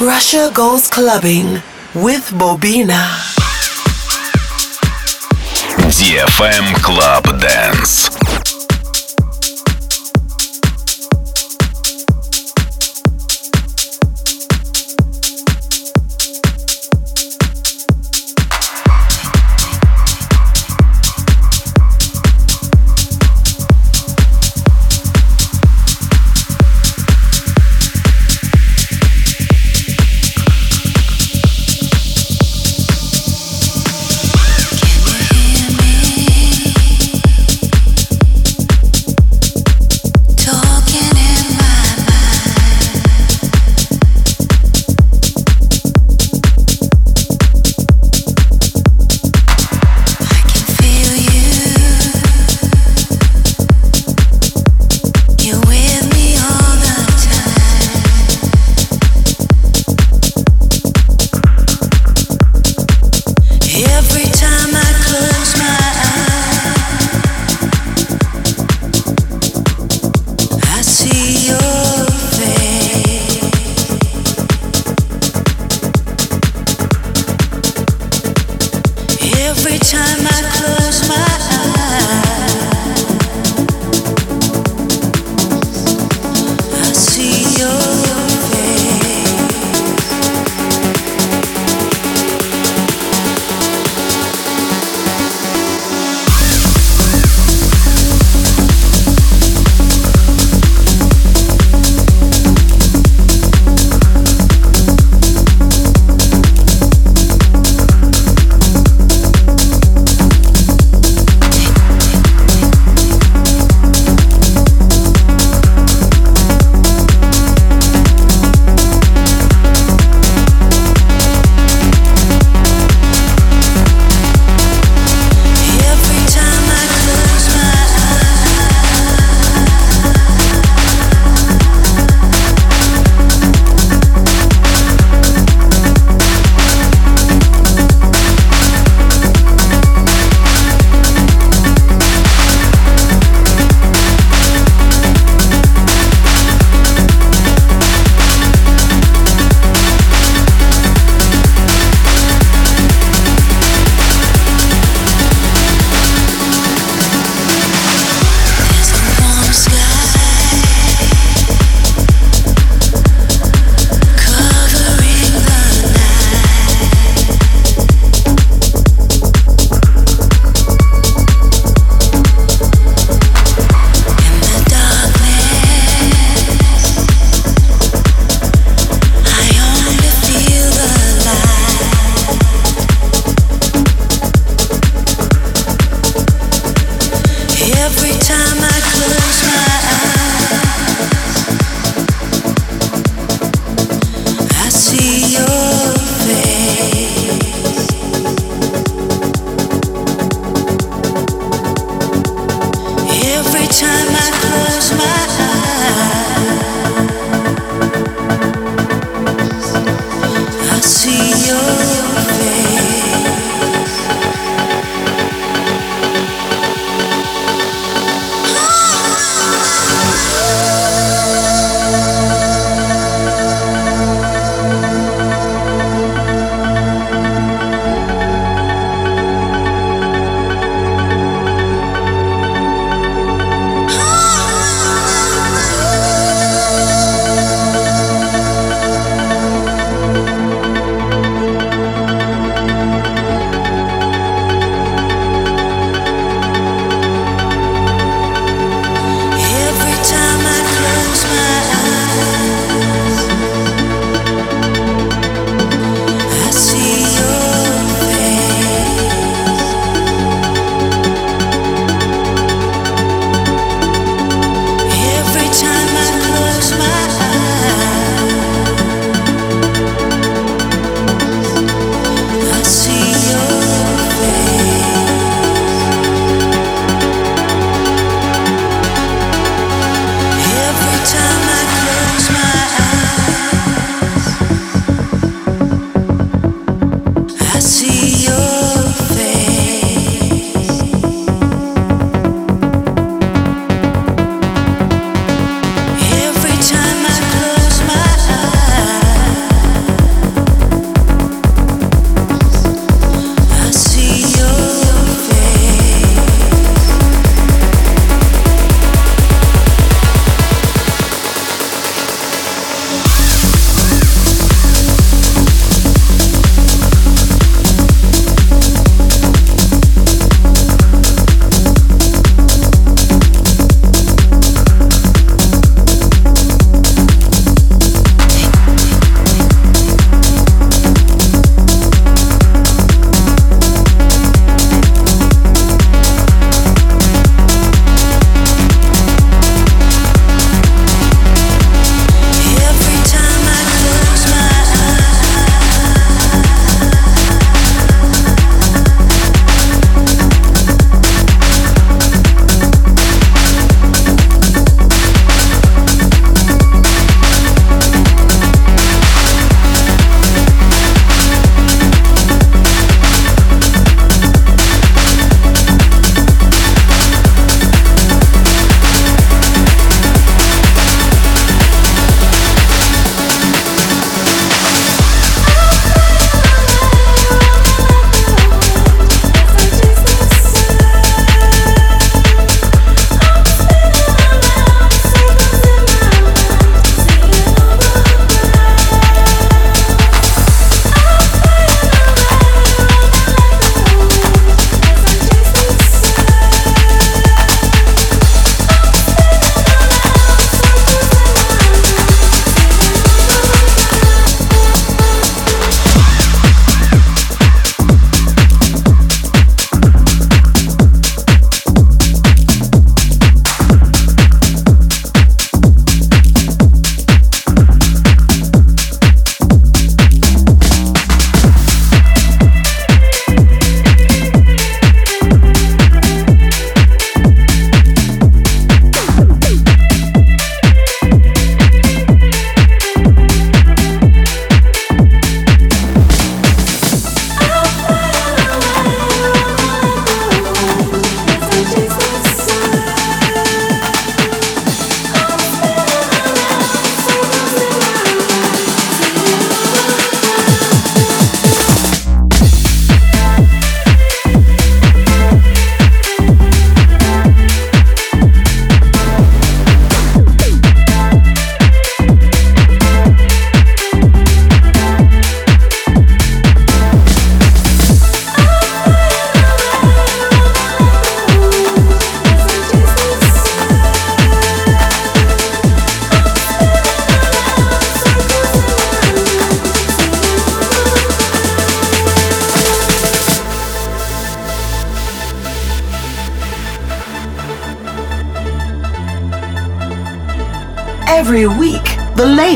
Russia goes clubbing with Bobina. DFM Club Dance. Every time I close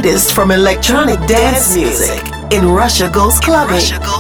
latest from electronic dance music in Russia Goes Clubbing. Russia Goes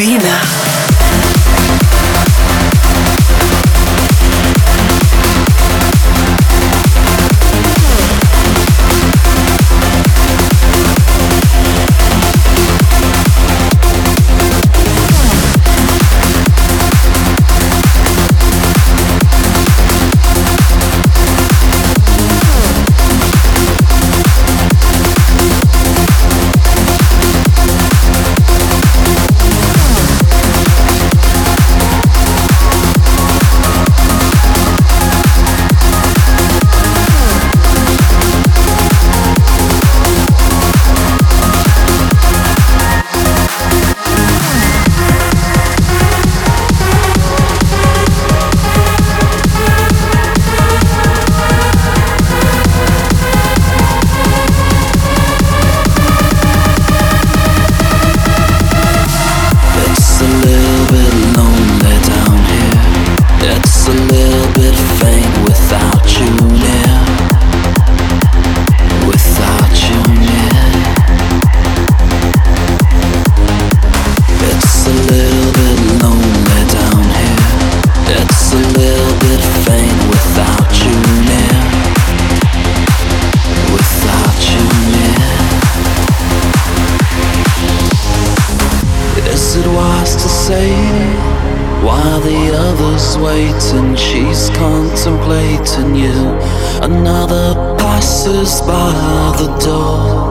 Laguna. And she's contemplating you. Another passes by the door.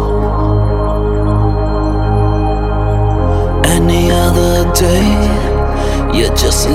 Any other day, you just.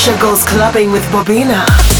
Russia Goes Clubbing with Bobina.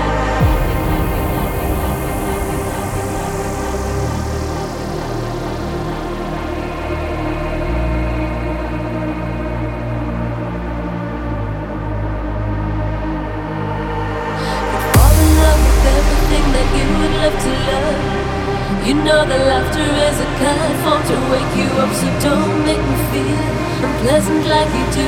platform to wake you up, so don't make me feel unpleasant like you do.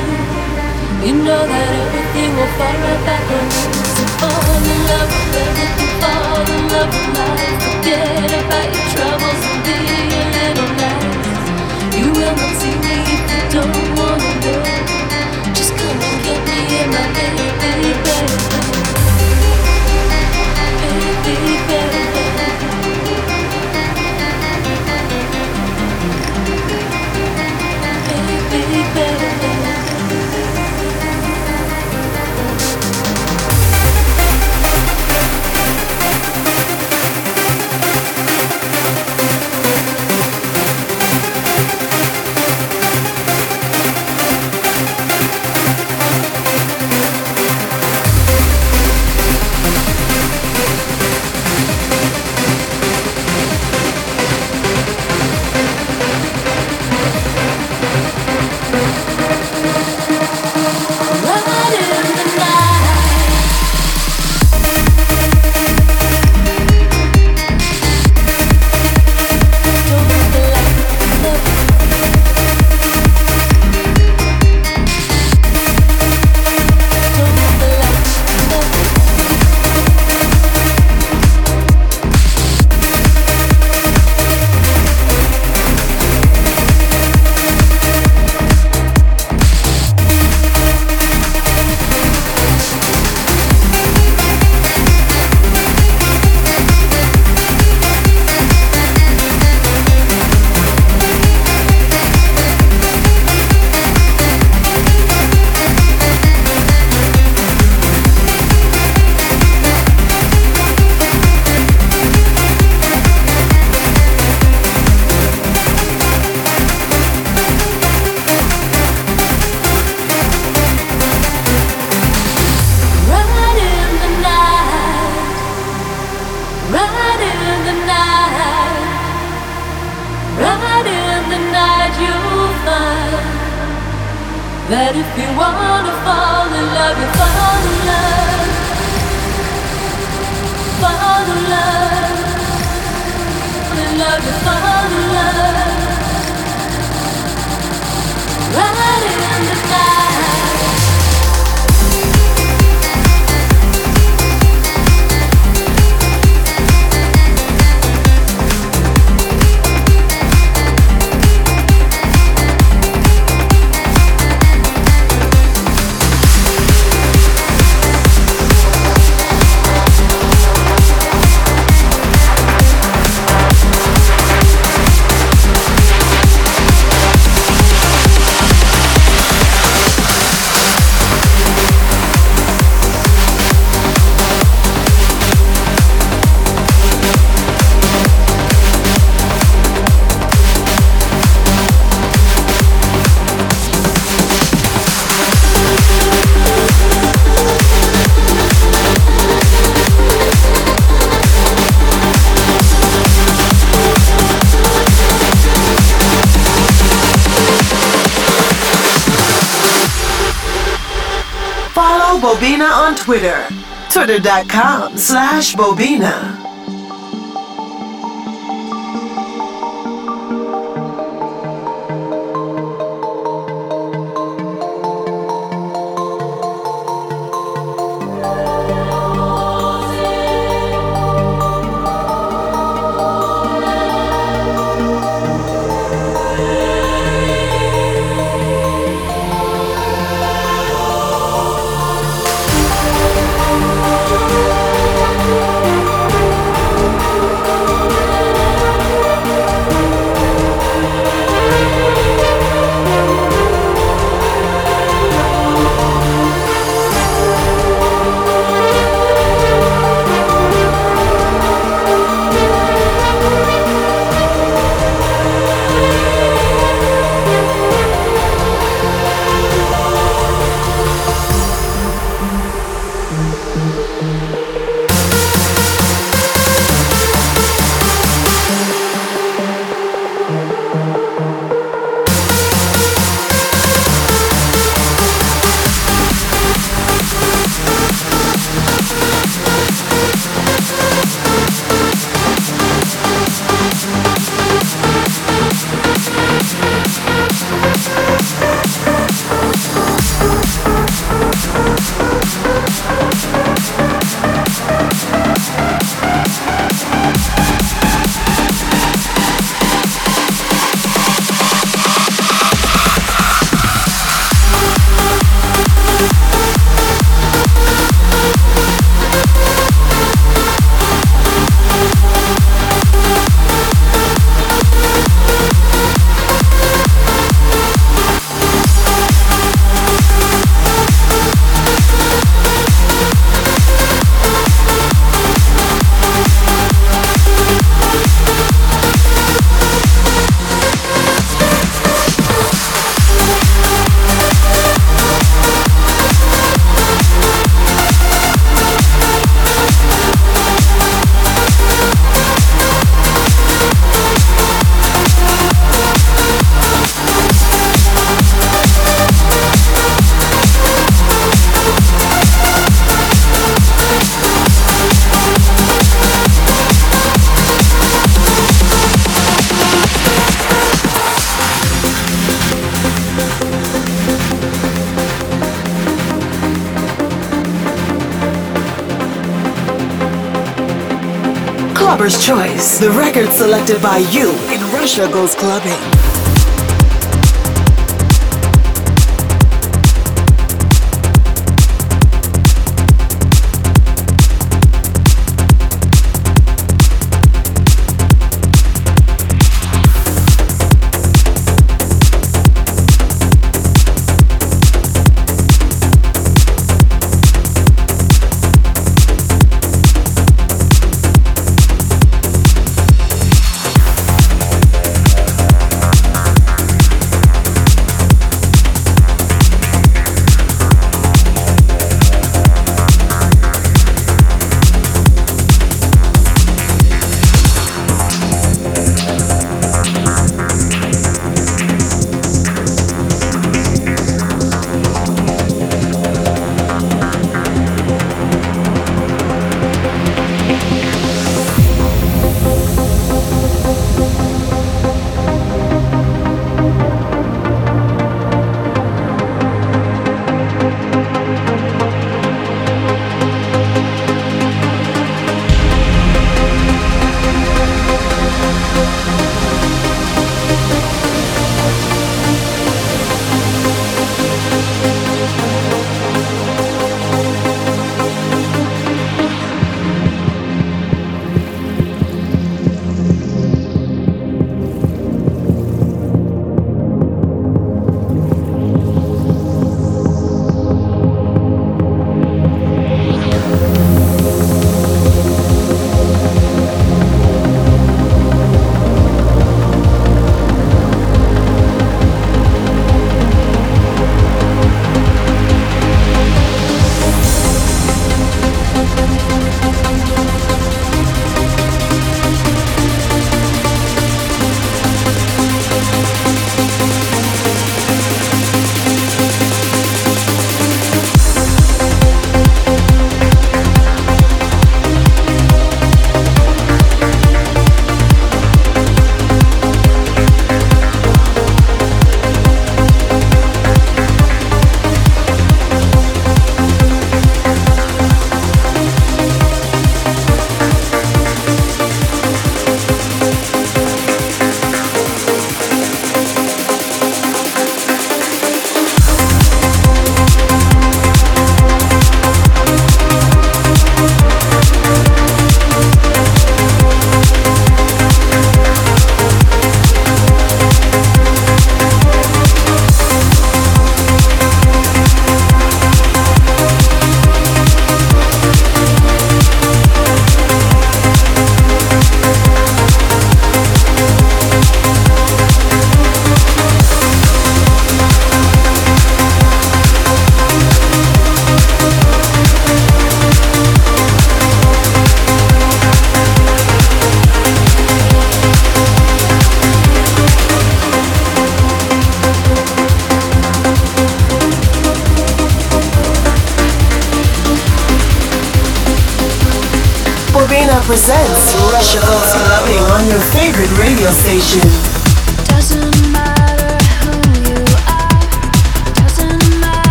You know that everything will fall right back on you. So fall in love with everything, fall in love with life. Forget about your troubles and be a little nice. You will not see me if you don't wanna know. Just come and get me in my baby, baby, baby, baby. on Twitter, twitter.com slash Bobina. record selected by you in Russia Goes Clubbing.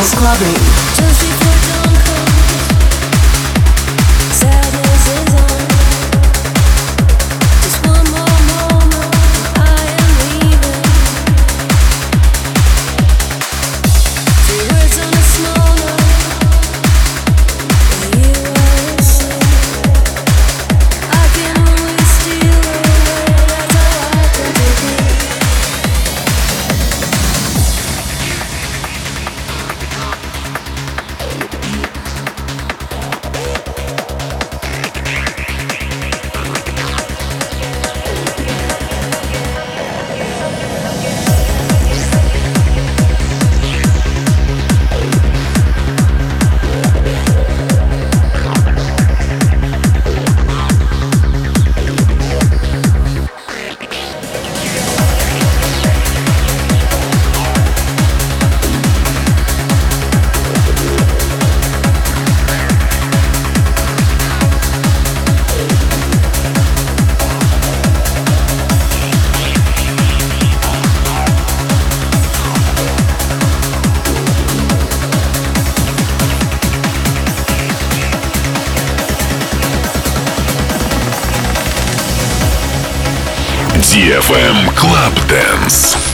Clubbing. DFM Club Dance.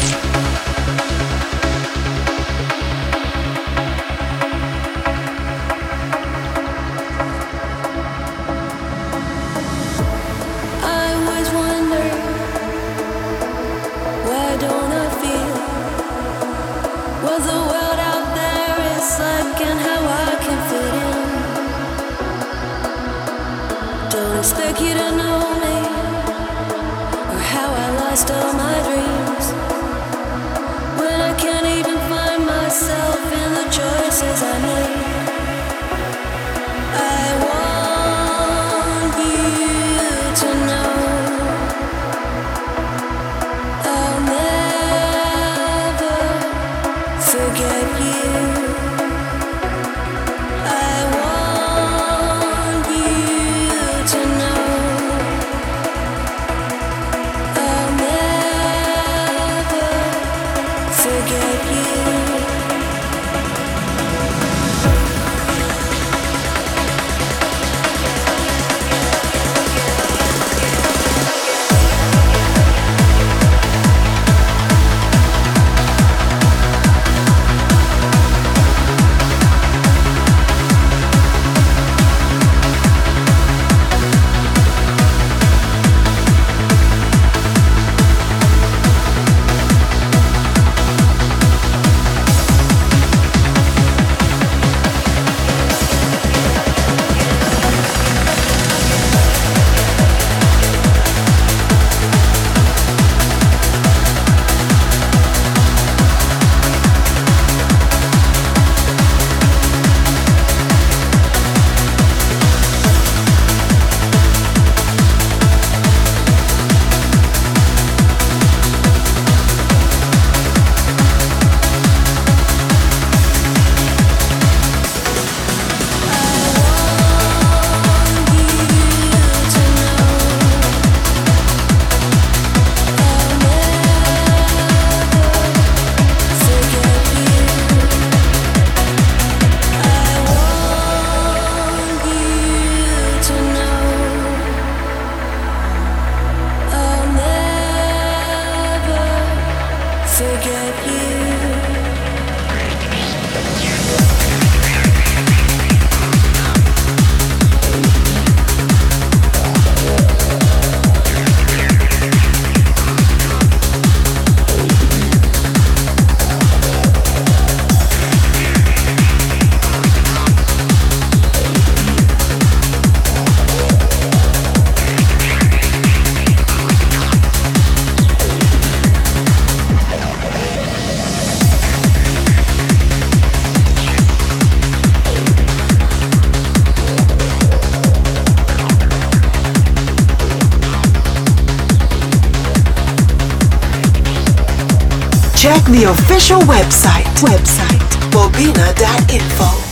Official website, website, bobina.info.